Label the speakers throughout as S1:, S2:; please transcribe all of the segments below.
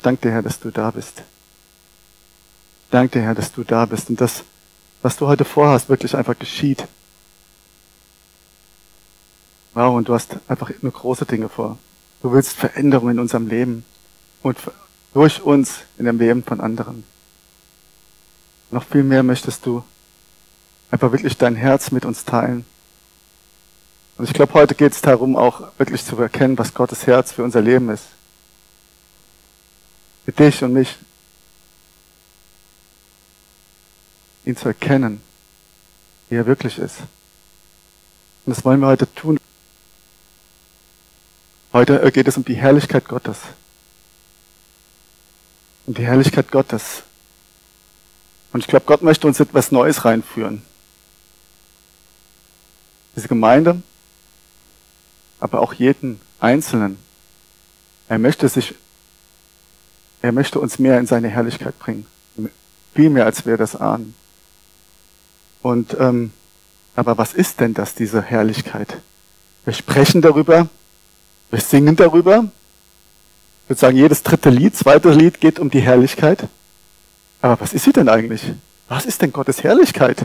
S1: Danke Herr, dass du da bist. Danke Herr, dass du da bist und das, was du heute vorhast, wirklich einfach geschieht. Wow, und du hast einfach nur große Dinge vor. Du willst Veränderungen in unserem Leben und durch uns in dem Leben von anderen. Noch viel mehr möchtest du einfach wirklich dein Herz mit uns teilen. Und ich glaube, heute geht es darum, auch wirklich zu erkennen, was Gottes Herz für unser Leben ist. Für dich und mich. Ihn zu erkennen, wie er wirklich ist. Und das wollen wir heute tun. Heute geht es um die Herrlichkeit Gottes. Um die Herrlichkeit Gottes. Und ich glaube, Gott möchte uns etwas Neues reinführen. Diese Gemeinde, aber auch jeden Einzelnen. Er möchte sich, er möchte uns mehr in seine Herrlichkeit bringen. Viel mehr, als wir das ahnen. Und, ähm, aber was ist denn das, diese Herrlichkeit? Wir sprechen darüber, wir singen darüber. Ich würde sagen, jedes dritte Lied, zweite Lied geht um die Herrlichkeit. Aber was ist sie denn eigentlich? Was ist denn Gottes Herrlichkeit?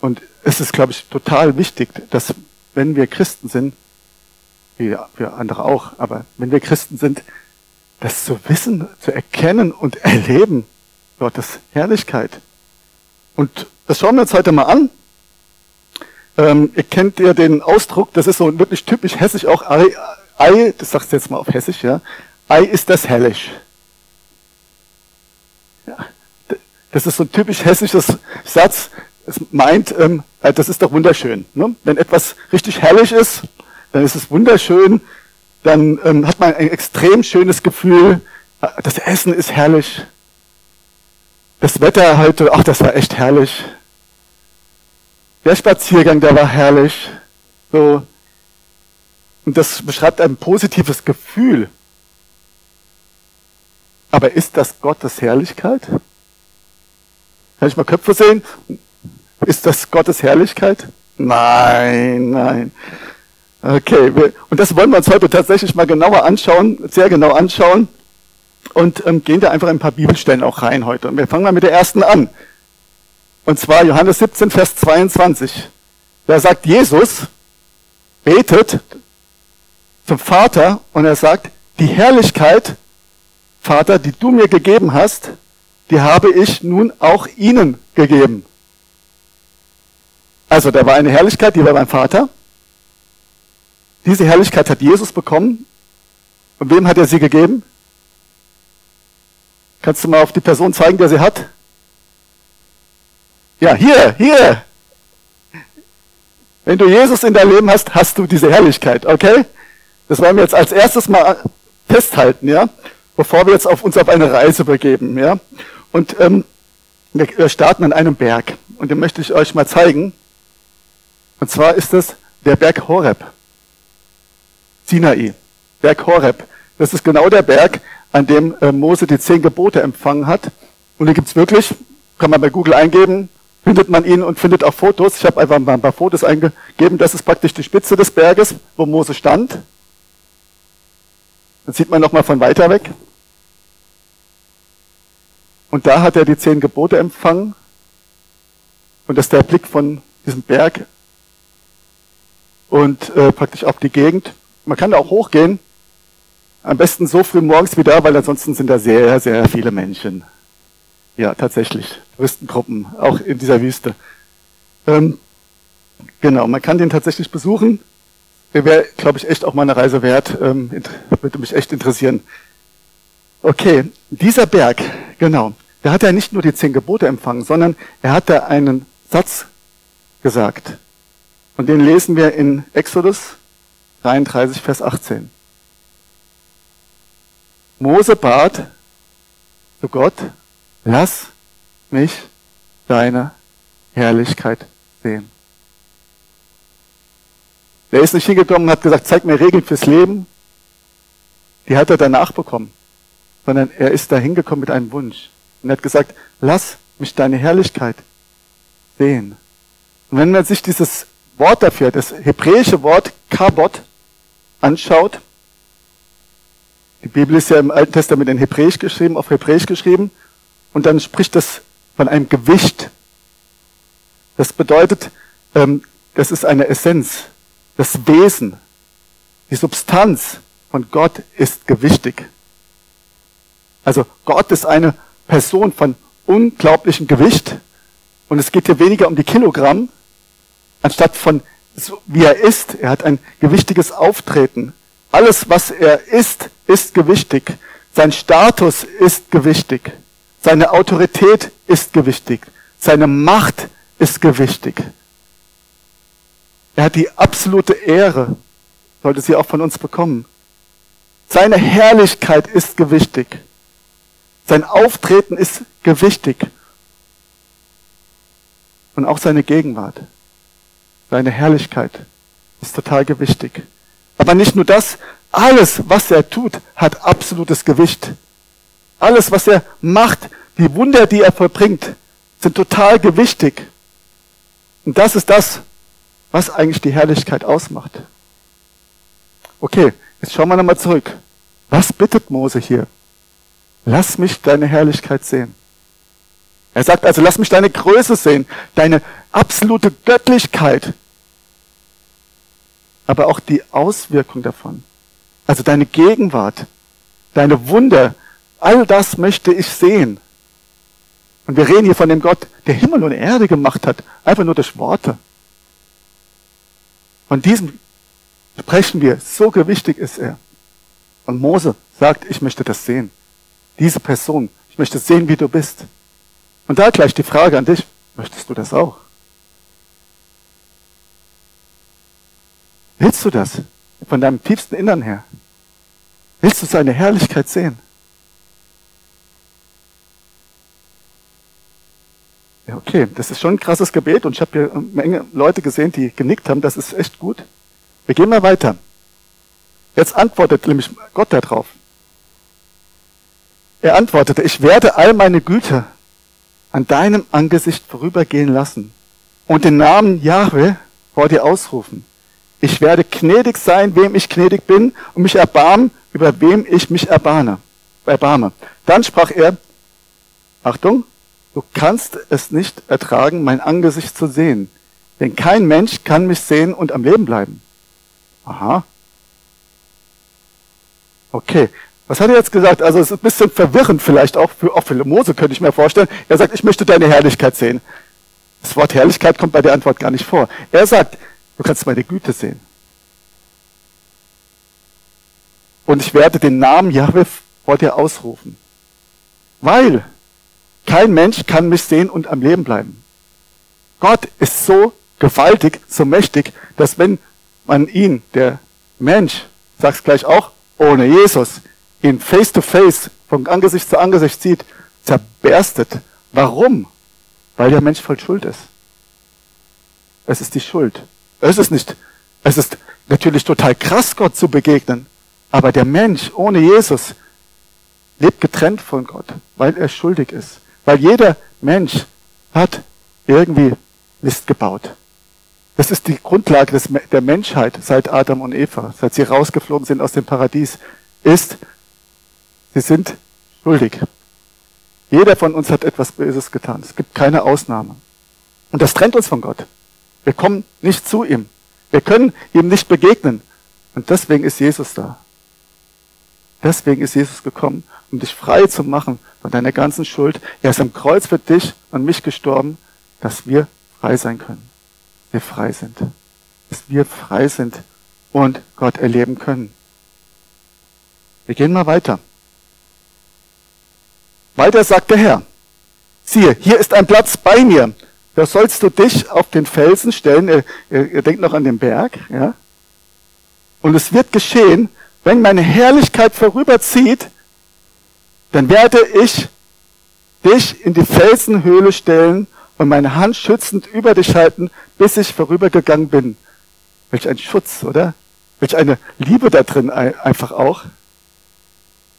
S1: Und es ist, glaube ich, total wichtig, dass wenn wir Christen sind, wie für andere auch, aber wenn wir Christen sind, das zu wissen, zu erkennen und erleben, Gottes Herrlichkeit. Und das schauen wir uns heute mal an. Ähm, ihr kennt ja den Ausdruck, das ist so wirklich typisch hessisch auch, Ei, Ei das sagst du jetzt mal auf hessisch, ja, Ei ist das hellisch. Ja, das ist so ein typisch hessisches Satz. Es meint, ähm, äh, das ist doch wunderschön. Ne? Wenn etwas richtig herrlich ist, dann ist es wunderschön, dann ähm, hat man ein extrem schönes Gefühl, das Essen ist herrlich, das Wetter heute, ach, das war echt herrlich. Der Spaziergang, der war herrlich. So. Und das beschreibt ein positives Gefühl. Aber ist das Gottes Herrlichkeit? Kann ich mal Köpfe sehen? Ist das Gottes Herrlichkeit? Nein, nein. Okay, und das wollen wir uns heute tatsächlich mal genauer anschauen, sehr genau anschauen. Und ähm, gehen da einfach ein paar Bibelstellen auch rein heute. Und wir fangen mal mit der ersten an. Und zwar Johannes 17, Vers 22. Da sagt Jesus, betet zum Vater und er sagt, die Herrlichkeit, Vater, die du mir gegeben hast, die habe ich nun auch ihnen gegeben. Also da war eine Herrlichkeit, die war beim Vater. Diese Herrlichkeit hat Jesus bekommen. Und wem hat er sie gegeben? Kannst du mal auf die Person zeigen, der sie hat? Ja, hier, hier. Wenn du Jesus in dein Leben hast, hast du diese Herrlichkeit, okay? Das wollen wir jetzt als erstes mal festhalten, ja? Bevor wir jetzt auf uns auf eine Reise begeben, ja? Und ähm, wir starten an einem Berg. Und den möchte ich euch mal zeigen. Und zwar ist das der Berg Horeb. Sinai. Berg Horeb. Das ist genau der Berg, an dem äh, Mose die zehn Gebote empfangen hat. Und den gibt's wirklich, kann man bei Google eingeben, findet man ihn und findet auch Fotos. Ich habe einfach mal ein paar Fotos eingegeben. Das ist praktisch die Spitze des Berges, wo Mose stand. Das sieht man nochmal von weiter weg. Und da hat er die zehn Gebote empfangen. Und das ist der Blick von diesem Berg und äh, praktisch auf die Gegend. Man kann da auch hochgehen. Am besten so früh morgens wieder, weil ansonsten sind da sehr, sehr viele Menschen. Ja, tatsächlich. Touristengruppen, auch in dieser Wüste. Ähm, genau, man kann den tatsächlich besuchen. Wäre, glaube ich, echt auch mal eine Reise wert. Ähm, würde mich echt interessieren. Okay, dieser Berg, genau, da hat er nicht nur die zehn Gebote empfangen, sondern er hat da einen Satz gesagt. Und den lesen wir in Exodus 33, Vers 18. Mose bat zu Gott, lass mich deine Herrlichkeit sehen. Er ist nicht hingekommen und hat gesagt, zeig mir Regeln fürs Leben. Die hat er danach bekommen. Sondern er ist da hingekommen mit einem Wunsch. Und er hat gesagt, lass mich deine Herrlichkeit sehen. Und wenn man sich dieses Wort dafür, das hebräische Wort Kabot, anschaut, die Bibel ist ja im Alten Testament in Hebräisch geschrieben, auf Hebräisch geschrieben. Und dann spricht das von einem Gewicht. Das bedeutet, ähm, das ist eine Essenz, das Wesen, die Substanz von Gott ist gewichtig. Also Gott ist eine Person von unglaublichem Gewicht und es geht hier weniger um die Kilogramm, anstatt von so, wie er ist. Er hat ein gewichtiges Auftreten. Alles, was er ist, ist gewichtig. Sein Status ist gewichtig. Seine Autorität ist gewichtig. Seine Macht ist gewichtig. Er hat die absolute Ehre, sollte sie auch von uns bekommen. Seine Herrlichkeit ist gewichtig. Sein Auftreten ist gewichtig. Und auch seine Gegenwart, seine Herrlichkeit ist total gewichtig. Aber nicht nur das, alles, was er tut, hat absolutes Gewicht. Alles, was er macht, die Wunder, die er vollbringt, sind total gewichtig. Und das ist das, was eigentlich die Herrlichkeit ausmacht. Okay, jetzt schauen wir nochmal zurück. Was bittet Mose hier? Lass mich deine Herrlichkeit sehen. Er sagt also, lass mich deine Größe sehen, deine absolute Göttlichkeit, aber auch die Auswirkung davon. Also deine Gegenwart, deine Wunder, all das möchte ich sehen. Und wir reden hier von dem Gott, der Himmel und Erde gemacht hat, einfach nur durch Worte. Von diesem sprechen wir, so gewichtig ist er. Und Mose sagt, ich möchte das sehen. Diese Person, ich möchte sehen, wie du bist. Und da gleich die Frage an dich, möchtest du das auch? Willst du das von deinem tiefsten Innern her? Willst du seine Herrlichkeit sehen? Ja, okay, das ist schon ein krasses Gebet und ich habe hier eine Menge Leute gesehen, die genickt haben, das ist echt gut. Wir gehen mal weiter. Jetzt antwortet nämlich Gott darauf. Er antwortete, ich werde all meine Güter an deinem Angesicht vorübergehen lassen und den Namen Jahwe vor dir ausrufen. Ich werde gnädig sein, wem ich gnädig bin, und mich erbarmen, über wem ich mich erbarme. erbarme. Dann sprach er, Achtung, du kannst es nicht ertragen, mein Angesicht zu sehen, denn kein Mensch kann mich sehen und am Leben bleiben. Aha. Okay, was hat er jetzt gesagt? Also es ist ein bisschen verwirrend vielleicht auch für, auch für Mose, könnte ich mir vorstellen. Er sagt, ich möchte deine Herrlichkeit sehen. Das Wort Herrlichkeit kommt bei der Antwort gar nicht vor. Er sagt, du kannst meine Güte sehen. Und ich werde den Namen Jahwe vor dir ausrufen. Weil kein Mensch kann mich sehen und am Leben bleiben. Gott ist so gewaltig, so mächtig, dass wenn man ihn, der Mensch, sag's gleich auch, ohne Jesus, ihn face to face, von Angesicht zu Angesicht sieht, zerberstet. Warum? Weil der Mensch voll Schuld ist. Es ist die Schuld. Es ist nicht, es ist natürlich total krass, Gott zu begegnen. Aber der Mensch ohne Jesus lebt getrennt von Gott, weil er schuldig ist. Weil jeder Mensch hat irgendwie Mist gebaut. Das ist die Grundlage des, der Menschheit seit Adam und Eva, seit sie rausgeflogen sind aus dem Paradies, ist, Sie sind schuldig. Jeder von uns hat etwas Böses getan. Es gibt keine Ausnahme. Und das trennt uns von Gott. Wir kommen nicht zu ihm. Wir können ihm nicht begegnen. Und deswegen ist Jesus da. Deswegen ist Jesus gekommen, um dich frei zu machen von deiner ganzen Schuld. Er ist am Kreuz für dich und mich gestorben, dass wir frei sein können. Wir frei sind. Dass wir frei sind und Gott erleben können. Wir gehen mal weiter. Weiter sagt der Herr, siehe, hier ist ein Platz bei mir. Da sollst du dich auf den Felsen stellen. Ihr, ihr, ihr denkt noch an den Berg, ja? Und es wird geschehen, wenn meine Herrlichkeit vorüberzieht, dann werde ich dich in die Felsenhöhle stellen und meine Hand schützend über dich halten, bis ich vorübergegangen bin. Welch ein Schutz, oder? Welch eine Liebe da drin einfach auch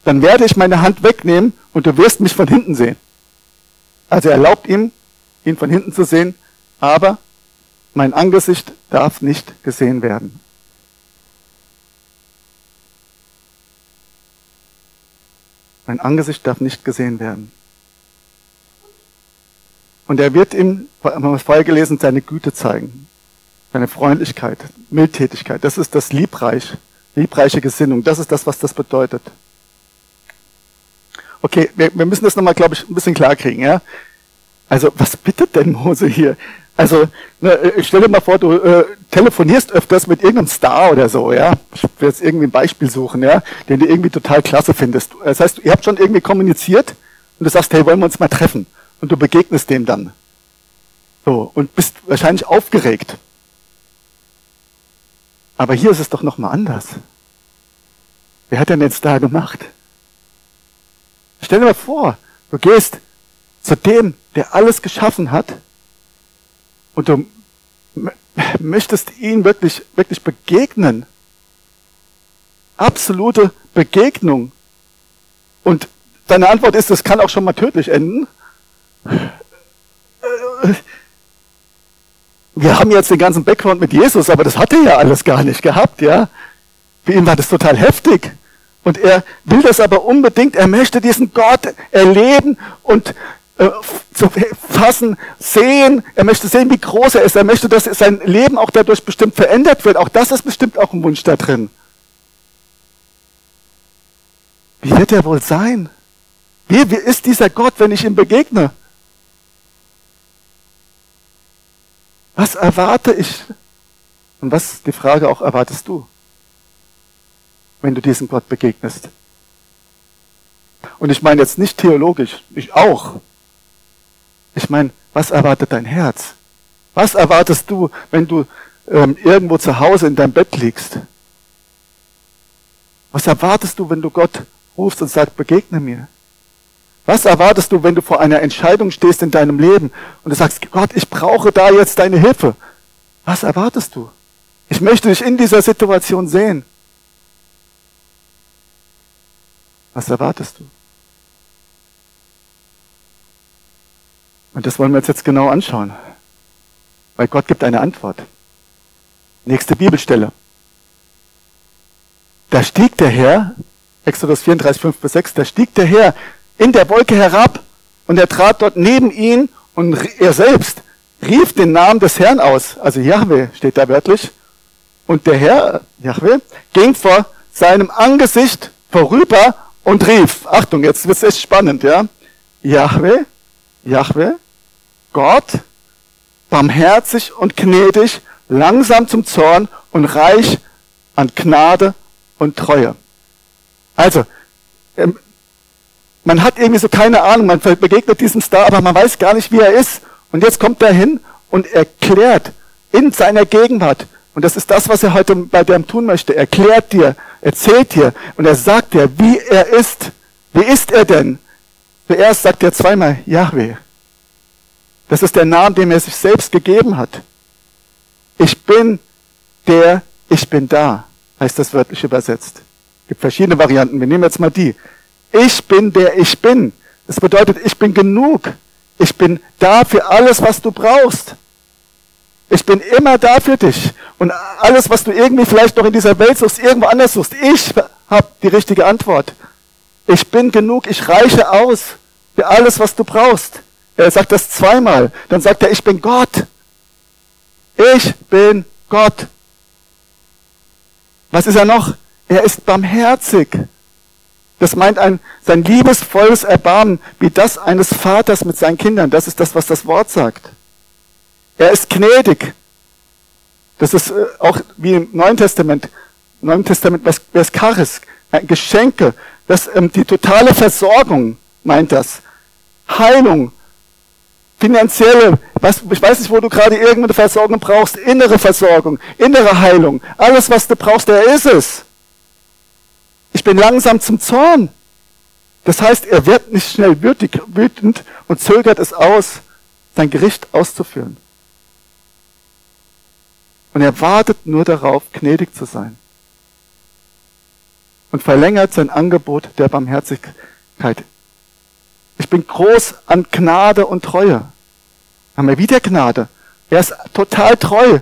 S1: dann werde ich meine Hand wegnehmen und du wirst mich von hinten sehen. Also er erlaubt ihm, ihn von hinten zu sehen, aber mein Angesicht darf nicht gesehen werden. Mein Angesicht darf nicht gesehen werden. Und er wird ihm, haben wir vorher gelesen, seine Güte zeigen. Seine Freundlichkeit, Mildtätigkeit. Das ist das Liebreich, liebreiche Gesinnung. Das ist das, was das bedeutet. Okay, wir, wir müssen das nochmal, glaube ich, ein bisschen klar kriegen. Ja? Also, was bittet denn Mose hier? Also, ne, ich stell dir mal vor, du äh, telefonierst öfters mit irgendeinem Star oder so, ja. Ich will jetzt irgendwie ein Beispiel suchen, ja, den du irgendwie total klasse findest. Das heißt, ihr habt schon irgendwie kommuniziert und du sagst, hey, wollen wir uns mal treffen? Und du begegnest dem dann. So, und bist wahrscheinlich aufgeregt. Aber hier ist es doch nochmal anders. Wer hat denn jetzt da gemacht? Stell dir mal vor, du gehst zu dem, der alles geschaffen hat, und du möchtest ihn wirklich, wirklich begegnen. Absolute Begegnung. Und deine Antwort ist, das kann auch schon mal tödlich enden. Wir haben jetzt den ganzen Background mit Jesus, aber das hat er ja alles gar nicht gehabt, ja. Für ihn war das total heftig. Und er will das aber unbedingt, er möchte diesen Gott erleben und zu fassen, sehen. Er möchte sehen, wie groß er ist. Er möchte, dass sein Leben auch dadurch bestimmt verändert wird. Auch das ist bestimmt auch ein Wunsch da drin. Wie wird er wohl sein? Wie, wie ist dieser Gott, wenn ich ihm begegne? Was erwarte ich? Und was, die Frage auch, erwartest du, wenn du diesem Gott begegnest? Und ich meine jetzt nicht theologisch, ich auch. Ich meine, was erwartet dein Herz? Was erwartest du, wenn du ähm, irgendwo zu Hause in deinem Bett liegst? Was erwartest du, wenn du Gott rufst und sagst, begegne mir? Was erwartest du, wenn du vor einer Entscheidung stehst in deinem Leben und du sagst, Gott, ich brauche da jetzt deine Hilfe? Was erwartest du? Ich möchte dich in dieser Situation sehen. Was erwartest du? Und das wollen wir uns jetzt genau anschauen. Weil Gott gibt eine Antwort. Nächste Bibelstelle. Da stieg der Herr, Exodus 34, 5 bis 6, da stieg der Herr in der Wolke herab und er trat dort neben ihn und er selbst rief den Namen des Herrn aus. Also Yahweh steht da wörtlich. Und der Herr, Yahweh, ging vor seinem Angesicht vorüber und rief, Achtung, jetzt wird es echt spannend, ja. Yahweh, Yahweh, Gott, barmherzig und gnädig, langsam zum Zorn und reich an Gnade und Treue. Also, ähm, man hat irgendwie so keine Ahnung, man begegnet diesem Star, aber man weiß gar nicht, wie er ist. Und jetzt kommt er hin und erklärt in seiner Gegenwart, und das ist das, was er heute bei dem tun möchte, erklärt dir, erzählt dir und er sagt dir, wie er ist. Wie ist er denn? Zuerst sagt er zweimal Yahweh. Das ist der Name, den er sich selbst gegeben hat. Ich bin der, ich bin da, heißt das wörtlich übersetzt. Es gibt verschiedene Varianten. Wir nehmen jetzt mal die. Ich bin der ich bin. Das bedeutet, ich bin genug. Ich bin da für alles, was du brauchst. Ich bin immer da für dich. Und alles, was du irgendwie vielleicht noch in dieser Welt suchst, irgendwo anders suchst, ich habe die richtige Antwort. Ich bin genug, ich reiche aus für alles, was du brauchst. Er sagt das zweimal. Dann sagt er, ich bin Gott. Ich bin Gott. Was ist er noch? Er ist barmherzig. Das meint ein, sein liebesvolles Erbarmen, wie das eines Vaters mit seinen Kindern. Das ist das, was das Wort sagt. Er ist gnädig. Das ist äh, auch wie im Neuen Testament. Im Neuen Testament, was, was Charis, Geschenke, das, ähm, die totale Versorgung meint das. Heilung, finanzielle, was, ich weiß nicht, wo du gerade irgendeine Versorgung brauchst, innere Versorgung, innere Heilung, alles, was du brauchst, der ist es. Ich bin langsam zum Zorn. Das heißt, er wird nicht schnell wütend und zögert es aus, sein Gericht auszuführen. Und er wartet nur darauf, gnädig zu sein. Und verlängert sein Angebot der Barmherzigkeit. Ich bin groß an Gnade und Treue haben wir wieder Gnade. Er ist total treu.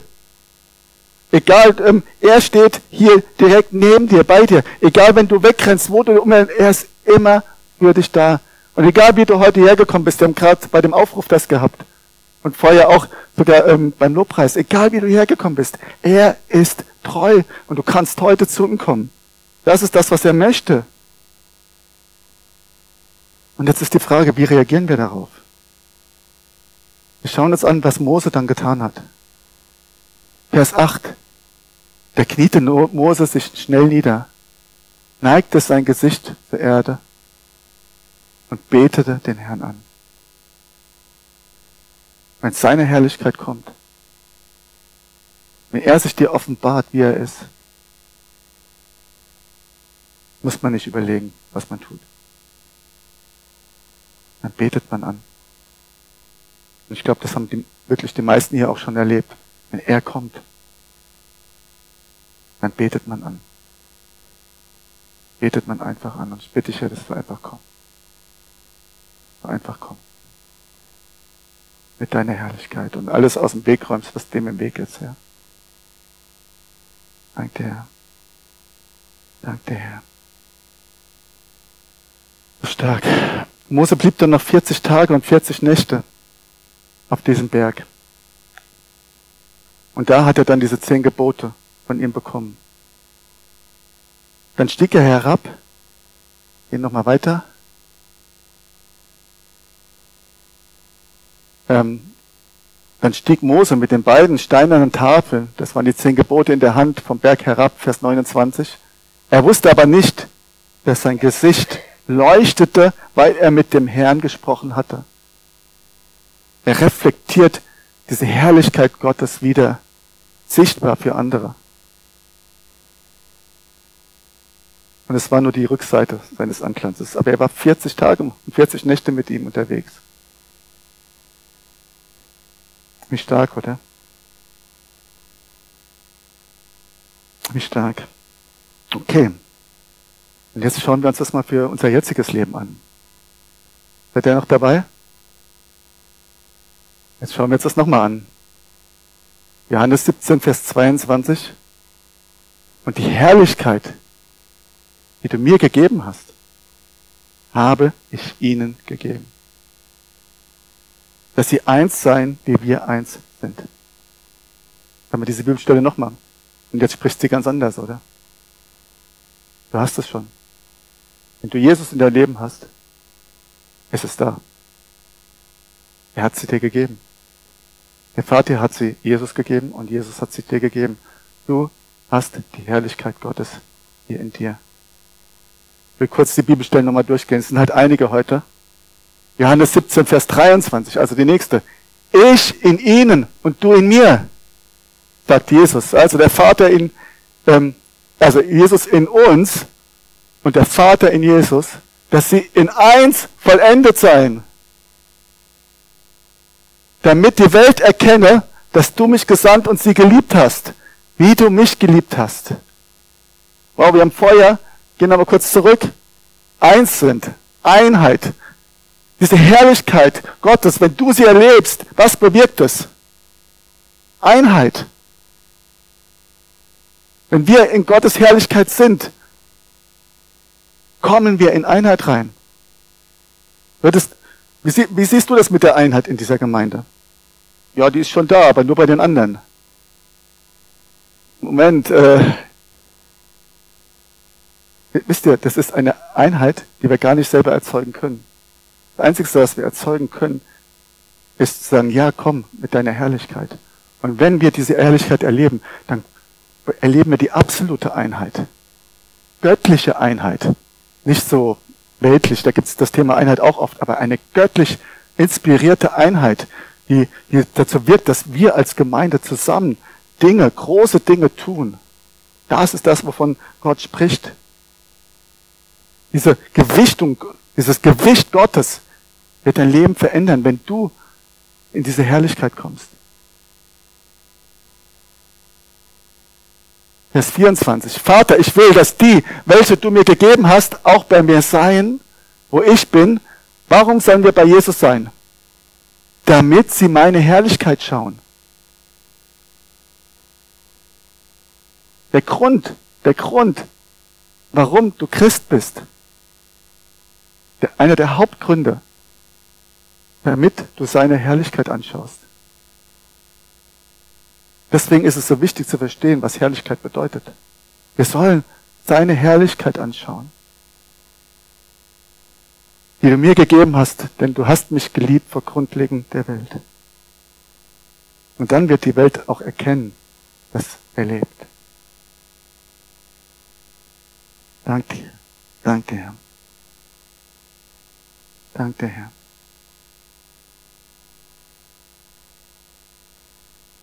S1: Egal, ähm, er steht hier direkt neben dir, bei dir. Egal, wenn du wegrennst, wo du, er ist immer für dich da. Und egal wie du heute hergekommen bist, wir haben gerade bei dem Aufruf das gehabt. Und vorher auch sogar ähm, beim Lobpreis, egal wie du hergekommen bist, er ist treu und du kannst heute zu ihm kommen. Das ist das, was er möchte. Und jetzt ist die Frage, wie reagieren wir darauf? Wir schauen uns an, was Mose dann getan hat. Vers 8. Da kniete Mose sich schnell nieder, neigte sein Gesicht zur Erde und betete den Herrn an. Wenn seine Herrlichkeit kommt, wenn er sich dir offenbart, wie er ist, muss man nicht überlegen, was man tut. Dann betet man an. Und ich glaube, das haben die, wirklich die meisten hier auch schon erlebt. Wenn er kommt, dann betet man an. Betet man einfach an. Und ich bitte dich, Herr, dass du einfach kommst. Einfach komm. Mit deiner Herrlichkeit und alles aus dem Weg räumst, was dem im Weg ist, Herr. Danke, Herr. Danke, Herr. So stark. Mose blieb dann noch 40 Tage und 40 Nächte auf diesem Berg. Und da hat er dann diese zehn Gebote von ihm bekommen. Dann stieg er herab, gehen nochmal weiter. Ähm, dann stieg Mose mit den beiden steinernen Tafeln, das waren die zehn Gebote in der Hand, vom Berg herab, Vers 29. Er wusste aber nicht, dass sein Gesicht leuchtete, weil er mit dem Herrn gesprochen hatte. Er reflektiert diese Herrlichkeit Gottes wieder sichtbar für andere. Und es war nur die Rückseite seines Anklanzes. Aber er war 40 Tage und 40 Nächte mit ihm unterwegs. Wie stark, oder? Wie stark. Okay. Und jetzt schauen wir uns das mal für unser jetziges Leben an. Seid ihr noch dabei? Jetzt schauen wir uns das nochmal an. Johannes 17, Vers 22. Und die Herrlichkeit, die du mir gegeben hast, habe ich ihnen gegeben. Dass sie eins seien, wie wir eins sind. Haben wir diese Bibelstelle nochmal. Und jetzt spricht sie ganz anders, oder? Du hast es schon. Wenn du Jesus in dein Leben hast, ist es da. Er hat sie dir gegeben. Der Vater hat sie Jesus gegeben und Jesus hat sie dir gegeben. Du hast die Herrlichkeit Gottes hier in dir. Ich will kurz die Bibelstellen nochmal durchgehen. Es sind halt einige heute. Johannes 17, Vers 23, also die nächste. Ich in ihnen und du in mir, sagt Jesus. Also der Vater in, ähm, also Jesus in uns und der Vater in Jesus, dass sie in eins vollendet seien damit die Welt erkenne, dass du mich gesandt und sie geliebt hast, wie du mich geliebt hast. Wow, wir haben Feuer, gehen aber kurz zurück, eins sind, Einheit. Diese Herrlichkeit Gottes, wenn du sie erlebst, was bewirkt es? Einheit. Wenn wir in Gottes Herrlichkeit sind, kommen wir in Einheit rein. Würdest, wie, wie siehst du das mit der Einheit in dieser Gemeinde? Ja, die ist schon da, aber nur bei den anderen. Moment, äh, wisst ihr, das ist eine Einheit, die wir gar nicht selber erzeugen können. Das Einzige, was wir erzeugen können, ist zu sagen, ja, komm mit deiner Herrlichkeit. Und wenn wir diese Herrlichkeit erleben, dann erleben wir die absolute Einheit. Göttliche Einheit. Nicht so weltlich, da gibt es das Thema Einheit auch oft, aber eine göttlich inspirierte Einheit, die, die dazu wirkt, dass wir als Gemeinde zusammen Dinge, große Dinge tun. Das ist das, wovon Gott spricht. Diese Gewichtung, dieses Gewicht Gottes wird dein Leben verändern, wenn du in diese Herrlichkeit kommst. Vers 24. Vater, ich will, dass die, welche du mir gegeben hast, auch bei mir seien, wo ich bin. Warum sollen wir bei Jesus sein? damit sie meine Herrlichkeit schauen. Der Grund, der Grund, warum du Christ bist, der, einer der Hauptgründe, damit du seine Herrlichkeit anschaust. Deswegen ist es so wichtig zu verstehen, was Herrlichkeit bedeutet. Wir sollen seine Herrlichkeit anschauen, die du mir gegeben hast, denn du hast mich geliebt vor Grundlegung der Welt. Und dann wird die Welt auch erkennen, dass er lebt. Danke. Danke, Herr. Danke, Herr.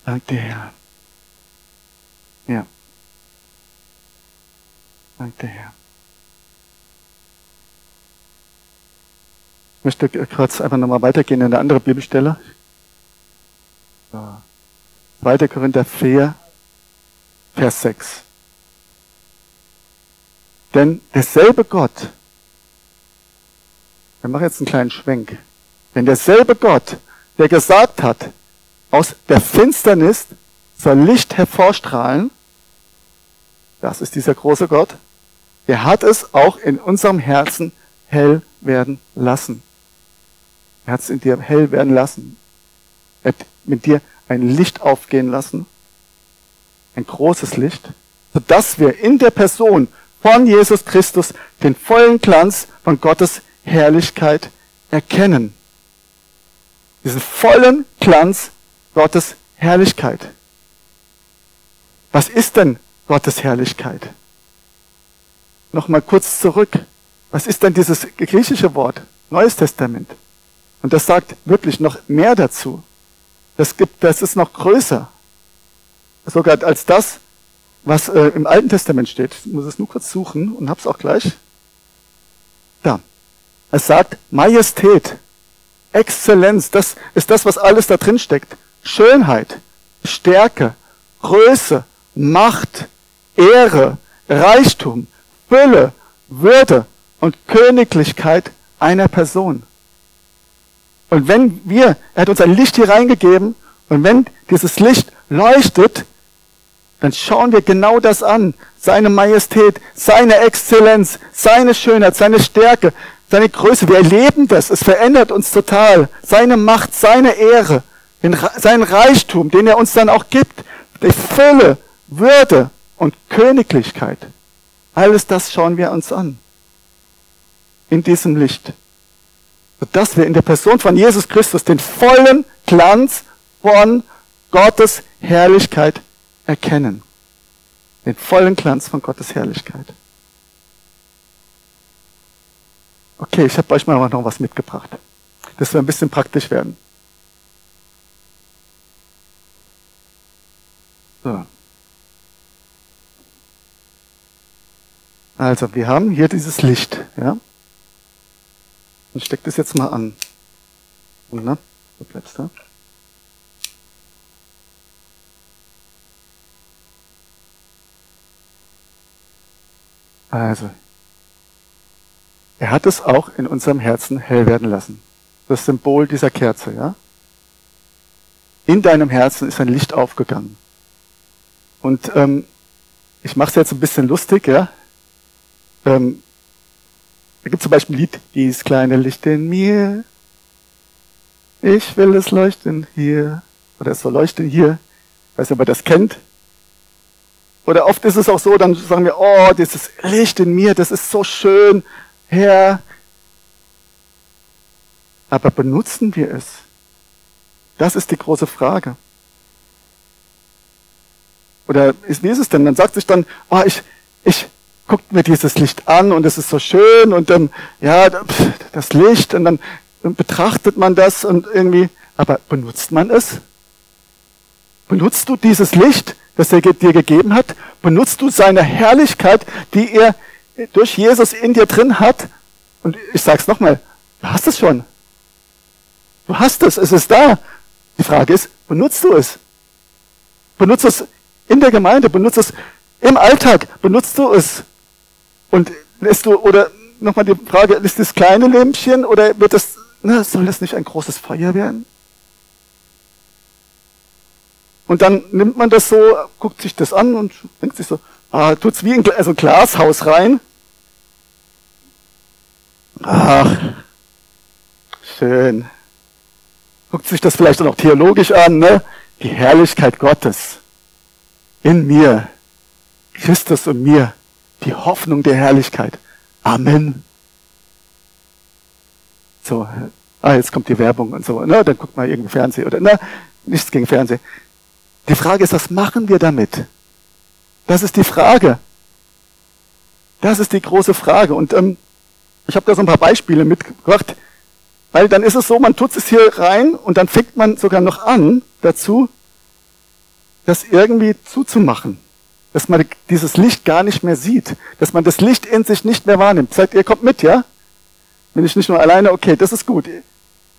S1: Danke, Herr. Ja. Danke, Herr. Ich möchte kurz einfach nochmal weitergehen in eine andere Bibelstelle. 2. Korinther 4, Vers 6. Denn derselbe Gott, wir machen jetzt einen kleinen Schwenk, denn derselbe Gott, der gesagt hat, aus der Finsternis soll Licht hervorstrahlen, das ist dieser große Gott, er hat es auch in unserem Herzen hell werden lassen. Er hat es in dir hell werden lassen. Er hat mit dir ein Licht aufgehen lassen, ein großes Licht, sodass wir in der Person von Jesus Christus den vollen Glanz von Gottes Herrlichkeit erkennen. Diesen vollen Glanz Gottes Herrlichkeit. Was ist denn Gottes Herrlichkeit? Nochmal kurz zurück. Was ist denn dieses griechische Wort? Neues Testament. Und das sagt wirklich noch mehr dazu. Das gibt, das ist noch größer. Sogar als das, was äh, im Alten Testament steht. Ich muss es nur kurz suchen und hab's auch gleich. Da. Es sagt Majestät, Exzellenz, das ist das, was alles da drin steckt. Schönheit, Stärke, Größe, Macht, Ehre, Reichtum, Fülle, Würde und Königlichkeit einer Person. Und wenn wir, er hat uns ein Licht hier reingegeben, und wenn dieses Licht leuchtet, dann schauen wir genau das an. Seine Majestät, seine Exzellenz, seine Schönheit, seine Stärke, seine Größe. Wir erleben das. Es verändert uns total. Seine Macht, seine Ehre, den, seinen Reichtum, den er uns dann auch gibt. Die Fülle, Würde und Königlichkeit. Alles das schauen wir uns an. In diesem Licht. Sodass wir in der Person von Jesus Christus den vollen Glanz von Gottes Herrlichkeit erkennen. Den vollen Glanz von Gottes Herrlichkeit. Okay, ich habe euch mal noch was mitgebracht. Das wir ein bisschen praktisch werden. So. Also, wir haben hier dieses Licht, ja. Ich stecke das jetzt mal an. Und, ne? Wo bleibst du? Also, er hat es auch in unserem Herzen hell werden lassen. Das Symbol dieser Kerze, ja? In deinem Herzen ist ein Licht aufgegangen. Und ähm, ich mache es jetzt ein bisschen lustig, ja? Ähm, da gibt zum Beispiel ein Lied, dies kleine Licht in mir, ich will es leuchten hier, oder es soll leuchten hier. Ich weiß nicht, ob ihr das kennt. Oder oft ist es auch so, dann sagen wir, oh, dieses Licht in mir, das ist so schön, Herr. Aber benutzen wir es? Das ist die große Frage. Oder wie ist es denn? Man sagt sich dann, oh, ich, ich gucke mir dieses Licht an und es ist so schön und ähm, ja, das Licht und dann betrachtet man das und irgendwie, aber benutzt man es? Benutzt du dieses Licht? das er dir gegeben hat? Benutzt du seine Herrlichkeit, die er durch Jesus in dir drin hat? Und ich sage es nochmal, du hast es schon. Du hast es, es ist da. Die Frage ist, benutzt du es? Benutzt es in der Gemeinde, benutzt es im Alltag, benutzt du es? Und lässt du, oder nochmal die Frage, ist das kleine Lämpchen oder wird das, na, soll das nicht ein großes Feuer werden? Und dann nimmt man das so, guckt sich das an und denkt sich so, ah, tut's wie in also ein Glashaus rein. Ach, schön. Guckt sich das vielleicht auch noch theologisch an, ne? Die Herrlichkeit Gottes in mir, Christus und mir, die Hoffnung der Herrlichkeit. Amen. So, ah, jetzt kommt die Werbung und so, ne? Dann guckt mal irgendwie Fernsehen oder, ne? Nichts gegen Fernsehen. Die Frage ist, was machen wir damit? Das ist die Frage. Das ist die große Frage. Und ähm, ich habe da so ein paar Beispiele mitgebracht, weil dann ist es so, man tut es hier rein und dann fängt man sogar noch an dazu, das irgendwie zuzumachen. Dass man dieses Licht gar nicht mehr sieht. Dass man das Licht in sich nicht mehr wahrnimmt. Seid ihr kommt mit, ja? Bin ich nicht nur alleine? Okay, das ist gut.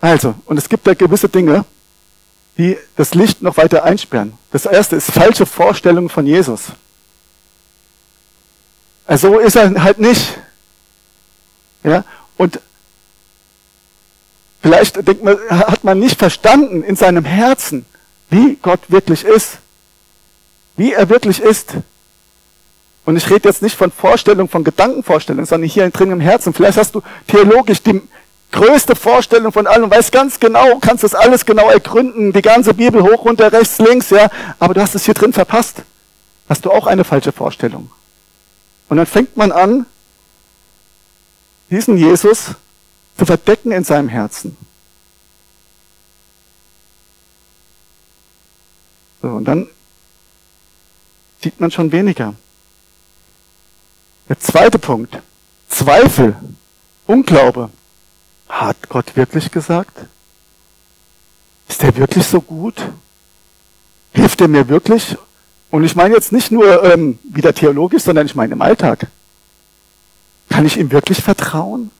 S1: Also, und es gibt da gewisse Dinge, die das Licht noch weiter einsperren. Das erste ist falsche Vorstellungen von Jesus. Also so ist er halt nicht. Ja, und vielleicht denkt man, hat man nicht verstanden in seinem Herzen, wie Gott wirklich ist. Wie er wirklich ist. Und ich rede jetzt nicht von Vorstellung, von Gedankenvorstellung, sondern hier drin im Herzen. Vielleicht hast du theologisch die größte Vorstellung von allem, weißt ganz genau, kannst das alles genau ergründen, die ganze Bibel hoch, runter, rechts, links, ja, aber du hast es hier drin verpasst. Hast du auch eine falsche Vorstellung. Und dann fängt man an, diesen Jesus zu verdecken in seinem Herzen. So, und dann sieht man schon weniger. Der zweite Punkt. Zweifel. Unglaube. Hat Gott wirklich gesagt? Ist er wirklich so gut? Hilft er mir wirklich? Und ich meine jetzt nicht nur ähm, wieder theologisch, sondern ich meine im Alltag. Kann ich ihm wirklich vertrauen?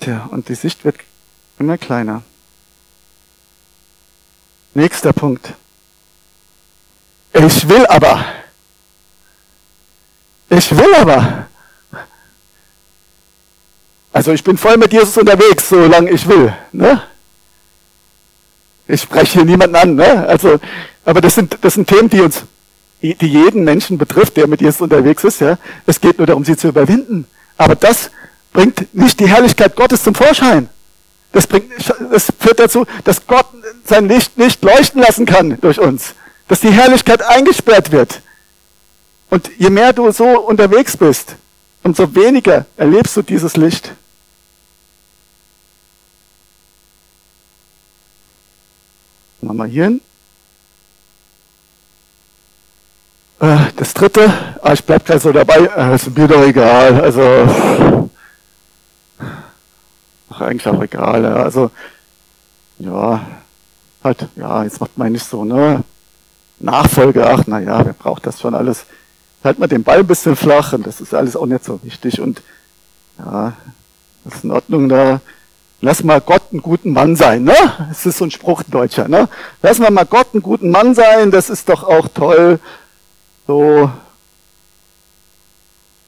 S1: Tja, und die Sicht wird immer kleiner. Nächster Punkt. Ich will aber. Ich will aber. Also ich bin voll mit Jesus unterwegs, solange ich will. Ne? Ich spreche hier niemanden an. Ne? Also, aber das sind, das sind Themen, die uns, die jeden Menschen betrifft, der mit Jesus unterwegs ist. Ja? Es geht nur darum, sie zu überwinden. Aber das bringt nicht die Herrlichkeit Gottes zum Vorschein. Das, bringt, das führt dazu, dass Gott sein Licht nicht leuchten lassen kann durch uns. Dass die Herrlichkeit eingesperrt wird. Und je mehr du so unterwegs bist, umso weniger erlebst du dieses Licht. Machen wir hier hin. Äh, das dritte, ah, ich bleib gleich so dabei, äh, ist mir doch egal. Also, ach, eigentlich auch egal. Also, ja, halt, ja, jetzt macht man nicht so, ne? Nachfolge, ach, na ja, wer braucht das schon alles? Halt mal den Ball ein bisschen flach und das ist alles auch nicht so wichtig und, ja, das ist in Ordnung da lass mal Gott einen guten Mann sein, ne? Das ist so ein Spruch Deutscher, ne? Lass mal mal Gott einen guten Mann sein, das ist doch auch toll. So,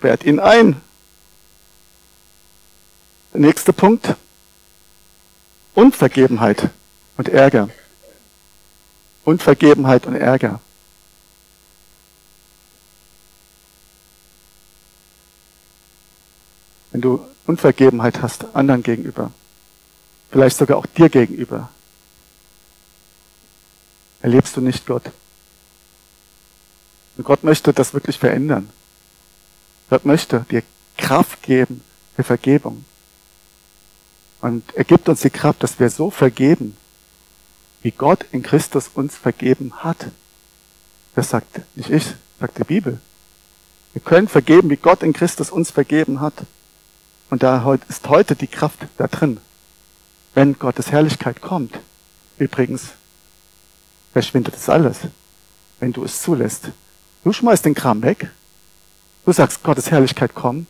S1: fährt ihn ein. Der nächste Punkt. Unvergebenheit und Ärger. Unvergebenheit und Ärger. Wenn du Unvergebenheit hast anderen gegenüber, vielleicht sogar auch dir gegenüber, erlebst du nicht Gott. Und Gott möchte das wirklich verändern. Gott möchte dir Kraft geben für Vergebung. Und er gibt uns die Kraft, dass wir so vergeben, wie Gott in Christus uns vergeben hat. Das sagt nicht ich, sagt die Bibel. Wir können vergeben, wie Gott in Christus uns vergeben hat. Und da ist heute die Kraft da drin wenn Gottes Herrlichkeit kommt, übrigens, verschwindet es alles, wenn du es zulässt. Du schmeißt den Kram weg, du sagst, Gottes Herrlichkeit kommt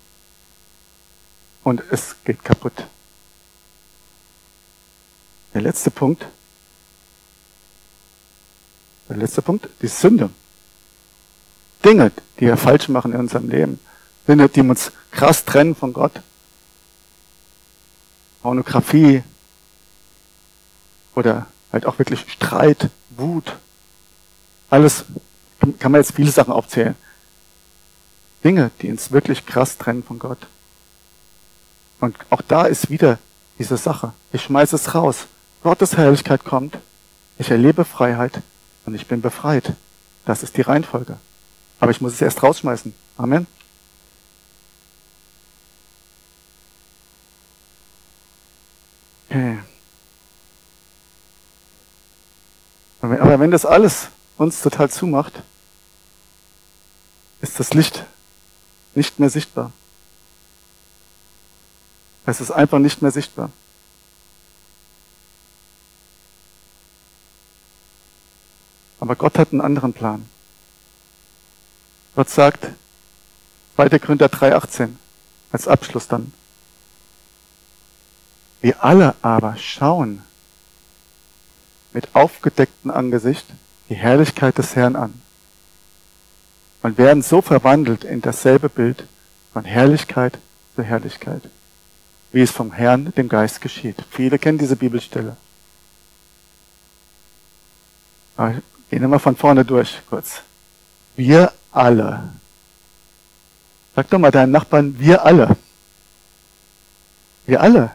S1: und es geht kaputt. Der letzte Punkt, der letzte Punkt, die Sünde. Dinge, die wir falsch machen in unserem Leben. Dinge, die uns krass trennen von Gott. Pornografie, oder halt auch wirklich Streit, Wut. Alles kann man jetzt viele Sachen aufzählen. Dinge, die uns wirklich krass trennen von Gott. Und auch da ist wieder diese Sache. Ich schmeiße es raus. Gottes Herrlichkeit kommt. Ich erlebe Freiheit und ich bin befreit. Das ist die Reihenfolge. Aber ich muss es erst rausschmeißen. Amen. Okay. Aber wenn das alles uns total zumacht, ist das Licht nicht mehr sichtbar. Es ist einfach nicht mehr sichtbar. Aber Gott hat einen anderen Plan. Gott sagt, 2. Korinther 3,18, als Abschluss dann. Wir alle aber schauen mit aufgedecktem Angesicht die Herrlichkeit des Herrn an und werden so verwandelt in dasselbe Bild von Herrlichkeit zu Herrlichkeit, wie es vom Herrn, dem Geist geschieht. Viele kennen diese Bibelstelle. Gehen wir mal von vorne durch kurz. Wir alle. Sag doch mal deinen Nachbarn, wir alle. Wir alle.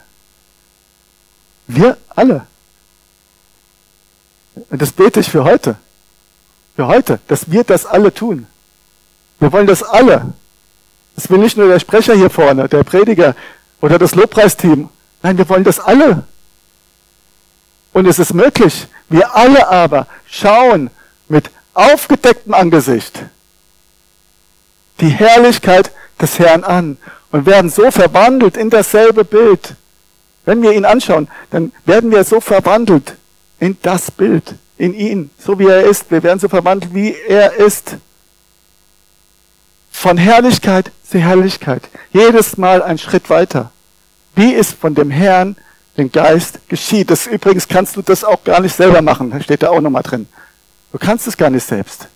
S1: Wir alle. Und das bete ich für heute. Für heute, dass wir das alle tun. Wir wollen das alle. Das will nicht nur der Sprecher hier vorne, der Prediger oder das Lobpreisteam. Nein, wir wollen das alle. Und es ist möglich. Wir alle aber schauen mit aufgedecktem Angesicht die Herrlichkeit des Herrn an und werden so verwandelt in dasselbe Bild. Wenn wir ihn anschauen, dann werden wir so verwandelt in das Bild, in ihn, so wie er ist. Wir werden so verwandelt, wie er ist. Von Herrlichkeit zu Herrlichkeit. Jedes Mal ein Schritt weiter. Wie es von dem Herrn, dem Geist geschieht. Das übrigens kannst du das auch gar nicht selber machen. Steht da auch nochmal drin. Du kannst es gar nicht selbst.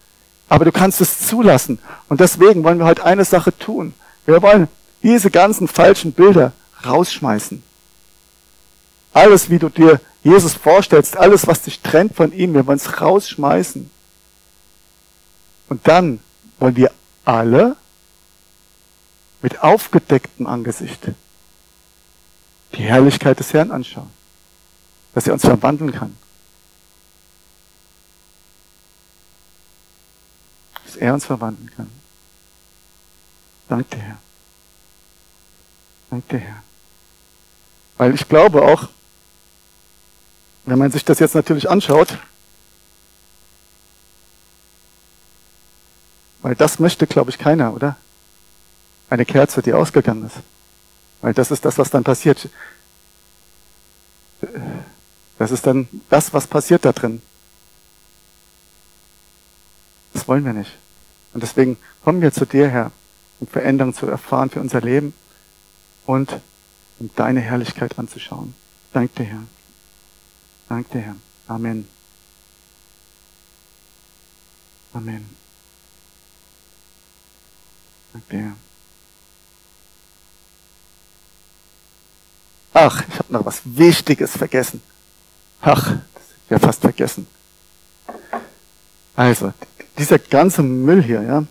S1: Aber du kannst es zulassen. Und deswegen wollen wir heute eine Sache tun. Wir wollen diese ganzen falschen Bilder rausschmeißen. Alles, wie du dir Jesus vorstellst, alles, was dich trennt von ihm, wir wollen es rausschmeißen. Und dann wollen wir alle mit aufgedecktem Angesicht die Herrlichkeit des Herrn anschauen, dass er uns verwandeln kann. Dass er uns verwandeln kann. Dank der Herr. Dank der Herr. Weil ich glaube auch, wenn man sich das jetzt natürlich anschaut, weil das möchte, glaube ich, keiner, oder? Eine Kerze, die ausgegangen ist. Weil das ist das, was dann passiert. Das ist dann das, was passiert da drin. Das wollen wir nicht. Und deswegen kommen wir zu dir, Herr, um Veränderung zu erfahren für unser Leben und um deine Herrlichkeit anzuschauen. Danke dir, Herr. Dank dir, Herr. Amen. Amen. Dank dir, Herr. Ach, ich habe noch was Wichtiges vergessen. Ach, das ja fast vergessen. Also, dieser ganze Müll hier, ja,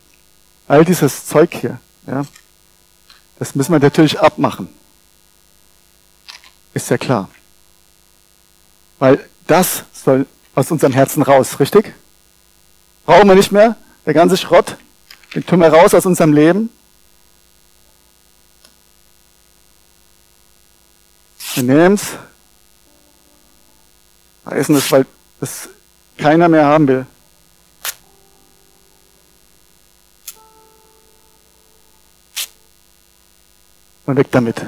S1: all dieses Zeug hier, ja, das müssen wir natürlich abmachen. Ist ja klar. Weil das soll aus unserem Herzen raus, richtig? Brauchen wir nicht mehr. Der ganze Schrott, den tun wir raus aus unserem Leben. Wir nehmen es, reißen es, weil das keiner mehr haben will. Und weg damit.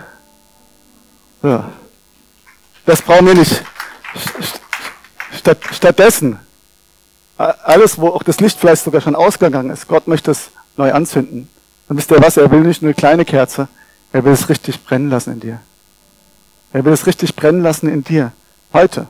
S1: So. Das brauchen wir nicht. Statt, stattdessen, alles, wo auch das Licht vielleicht sogar schon ausgegangen ist, Gott möchte es neu anzünden. Und wisst ihr was? Er will nicht nur eine kleine Kerze, er will es richtig brennen lassen in dir. Er will es richtig brennen lassen in dir. Heute.